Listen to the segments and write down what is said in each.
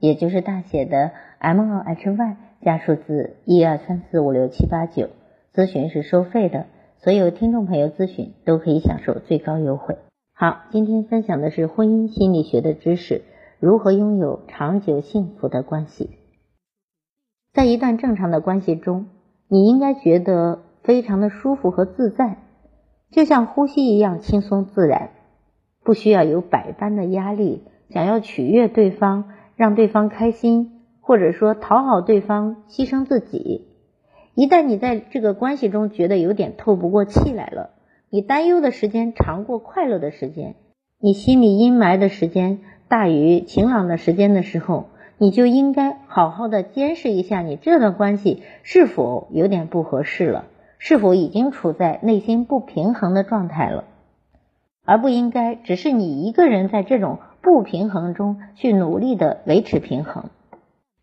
也就是大写的 M O H Y 加数字一二三四五六七八九，咨询是收费的，所有听众朋友咨询都可以享受最高优惠。好，今天分享的是婚姻心理学的知识，如何拥有长久幸福的关系。在一段正常的关系中，你应该觉得非常的舒服和自在，就像呼吸一样轻松自然，不需要有百般的压力，想要取悦对方。让对方开心，或者说讨好对方，牺牲自己。一旦你在这个关系中觉得有点透不过气来了，你担忧的时间长过快乐的时间，你心里阴霾的时间大于晴朗的时间的时候，你就应该好好的监视一下你这段关系是否有点不合适了，是否已经处在内心不平衡的状态了，而不应该只是你一个人在这种。不平衡中去努力的维持平衡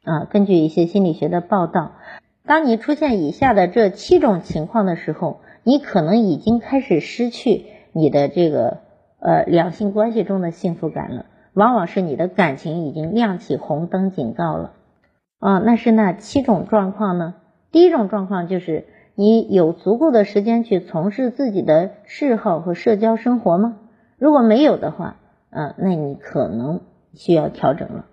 啊！根据一些心理学的报道，当你出现以下的这七种情况的时候，你可能已经开始失去你的这个呃两性关系中的幸福感了。往往是你的感情已经亮起红灯警告了啊！那是那七种状况呢？第一种状况就是你有足够的时间去从事自己的嗜好和社交生活吗？如果没有的话。啊，那你可能需要调整了。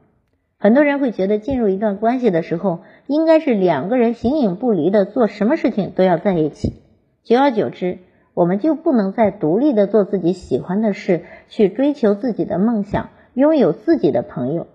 很多人会觉得进入一段关系的时候，应该是两个人形影不离的，做什么事情都要在一起。久而久之，我们就不能再独立的做自己喜欢的事，去追求自己的梦想，拥有自己的朋友。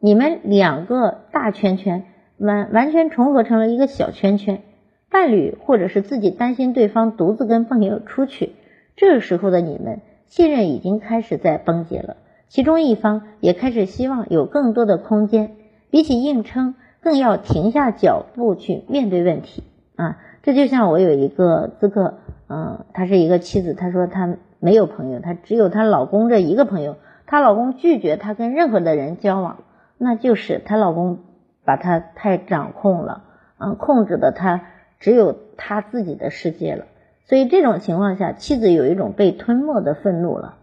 你们两个大圈圈完完全重合成了一个小圈圈，伴侣或者是自己担心对方独自跟朋友出去，这个时候的你们。信任已经开始在崩解了，其中一方也开始希望有更多的空间，比起硬撑，更要停下脚步去面对问题啊！这就像我有一个咨客，嗯，她是一个妻子，她说她没有朋友，她只有她老公这一个朋友，她老公拒绝她跟任何的人交往，那就是她老公把她太掌控了，嗯，控制的她只有她自己的世界了。所以这种情况下，妻子有一种被吞没的愤怒了，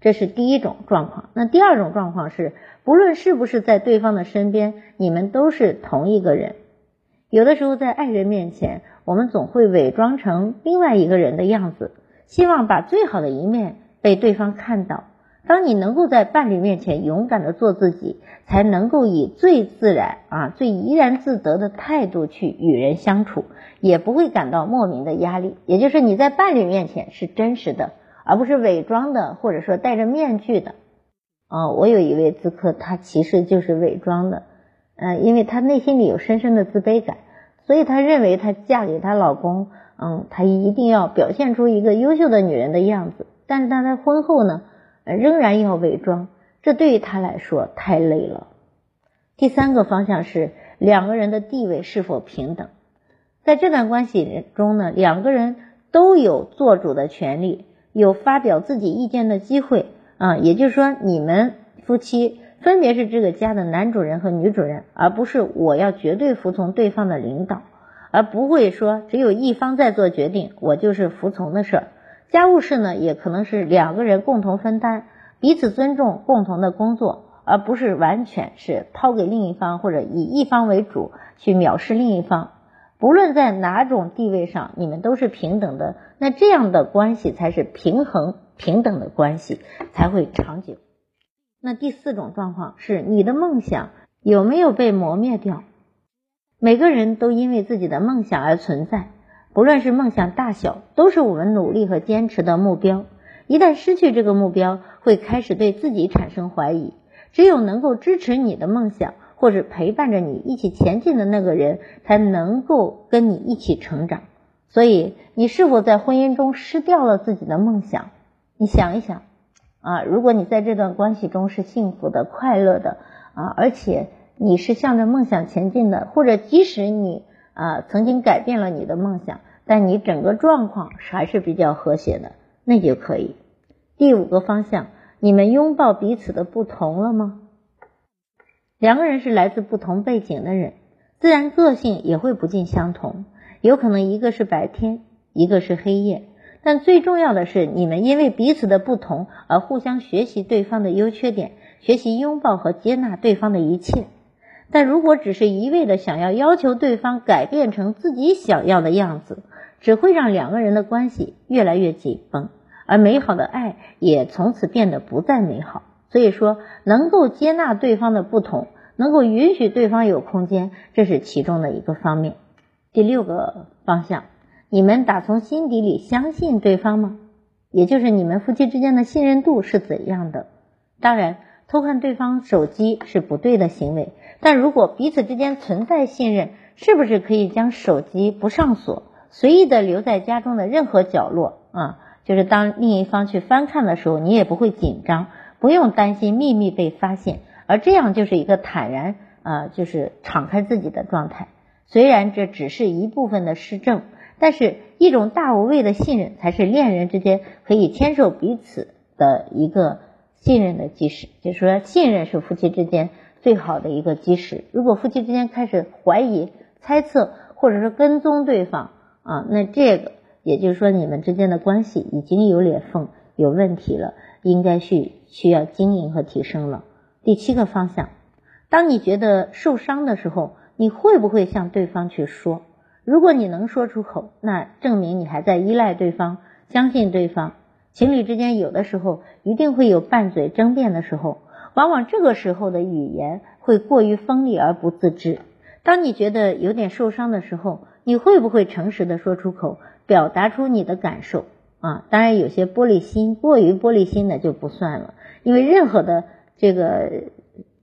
这是第一种状况。那第二种状况是，不论是不是在对方的身边，你们都是同一个人。有的时候在爱人面前，我们总会伪装成另外一个人的样子，希望把最好的一面被对方看到。当你能够在伴侣面前勇敢的做自己，才能够以最自然啊、最怡然自得的态度去与人相处，也不会感到莫名的压力。也就是你在伴侣面前是真实的，而不是伪装的，或者说戴着面具的。啊，我有一位咨客，他其实就是伪装的，嗯，因为他内心里有深深的自卑感，所以他认为他嫁给他老公，嗯，他一定要表现出一个优秀的女人的样子。但是他在婚后呢？仍然要伪装，这对于他来说太累了。第三个方向是两个人的地位是否平等，在这段关系中呢，两个人都有做主的权利，有发表自己意见的机会啊，也就是说，你们夫妻分别是这个家的男主人和女主人，而不是我要绝对服从对方的领导，而不会说只有一方在做决定，我就是服从的事儿。家务事呢，也可能是两个人共同分担，彼此尊重，共同的工作，而不是完全是抛给另一方或者以一方为主去藐视另一方。不论在哪种地位上，你们都是平等的，那这样的关系才是平衡平等的关系，才会长久。那第四种状况是你的梦想有没有被磨灭掉？每个人都因为自己的梦想而存在。不论是梦想大小，都是我们努力和坚持的目标。一旦失去这个目标，会开始对自己产生怀疑。只有能够支持你的梦想，或者陪伴着你一起前进的那个人，才能够跟你一起成长。所以，你是否在婚姻中失掉了自己的梦想？你想一想啊，如果你在这段关系中是幸福的、快乐的啊，而且你是向着梦想前进的，或者即使你啊曾经改变了你的梦想，但你整个状况还是比较和谐的，那就可以。第五个方向，你们拥抱彼此的不同了吗？两个人是来自不同背景的人，自然个性也会不尽相同，有可能一个是白天，一个是黑夜。但最重要的是，你们因为彼此的不同而互相学习对方的优缺点，学习拥抱和接纳对方的一切。但如果只是一味的想要要求对方改变成自己想要的样子，只会让两个人的关系越来越紧绷，而美好的爱也从此变得不再美好。所以说，能够接纳对方的不同，能够允许对方有空间，这是其中的一个方面。第六个方向。你们打从心底里相信对方吗？也就是你们夫妻之间的信任度是怎样的？当然，偷看对方手机是不对的行为，但如果彼此之间存在信任，是不是可以将手机不上锁，随意的留在家中的任何角落啊？就是当另一方去翻看的时候，你也不会紧张，不用担心秘密被发现，而这样就是一个坦然啊，就是敞开自己的状态。虽然这只是一部分的施政。但是，一种大无畏的信任，才是恋人之间可以牵手彼此的一个信任的基石。就是说，信任是夫妻之间最好的一个基石。如果夫妻之间开始怀疑、猜测，或者说跟踪对方啊，那这个也就是说，你们之间的关系已经有裂缝、有问题了，应该去需要经营和提升了。第七个方向，当你觉得受伤的时候，你会不会向对方去说？如果你能说出口，那证明你还在依赖对方，相信对方。情侣之间有的时候一定会有拌嘴争辩的时候，往往这个时候的语言会过于锋利而不自知。当你觉得有点受伤的时候，你会不会诚实的说出口，表达出你的感受啊？当然，有些玻璃心过于玻璃心的就不算了，因为任何的这个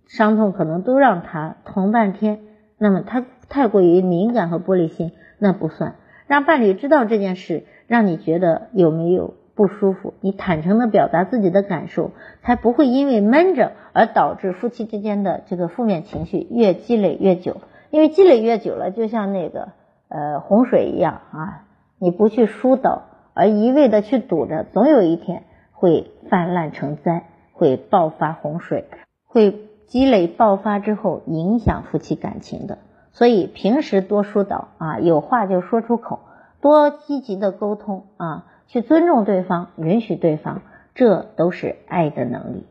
伤痛可能都让他疼半天。那么他太过于敏感和玻璃心，那不算。让伴侣知道这件事，让你觉得有没有不舒服，你坦诚的表达自己的感受，才不会因为闷着而导致夫妻之间的这个负面情绪越积累越久。因为积累越久了，就像那个呃洪水一样啊，你不去疏导，而一味的去堵着，总有一天会泛滥成灾，会爆发洪水，会。积累爆发之后，影响夫妻感情的，所以平时多疏导啊，有话就说出口，多积极的沟通啊，去尊重对方，允许对方，这都是爱的能力。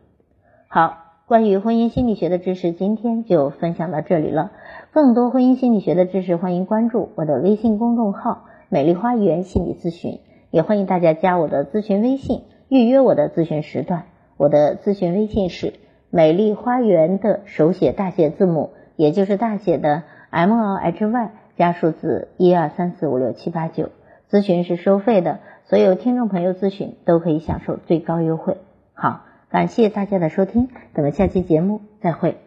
好，关于婚姻心理学的知识，今天就分享到这里了。更多婚姻心理学的知识，欢迎关注我的微信公众号“美丽花园心理咨询”，也欢迎大家加我的咨询微信，预约我的咨询时段。我的咨询微信是。美丽花园的手写大写字母，也就是大写的 M L H Y 加数字一二三四五六七八九。咨询是收费的，所有听众朋友咨询都可以享受最高优惠。好，感谢大家的收听，咱们下期节目再会。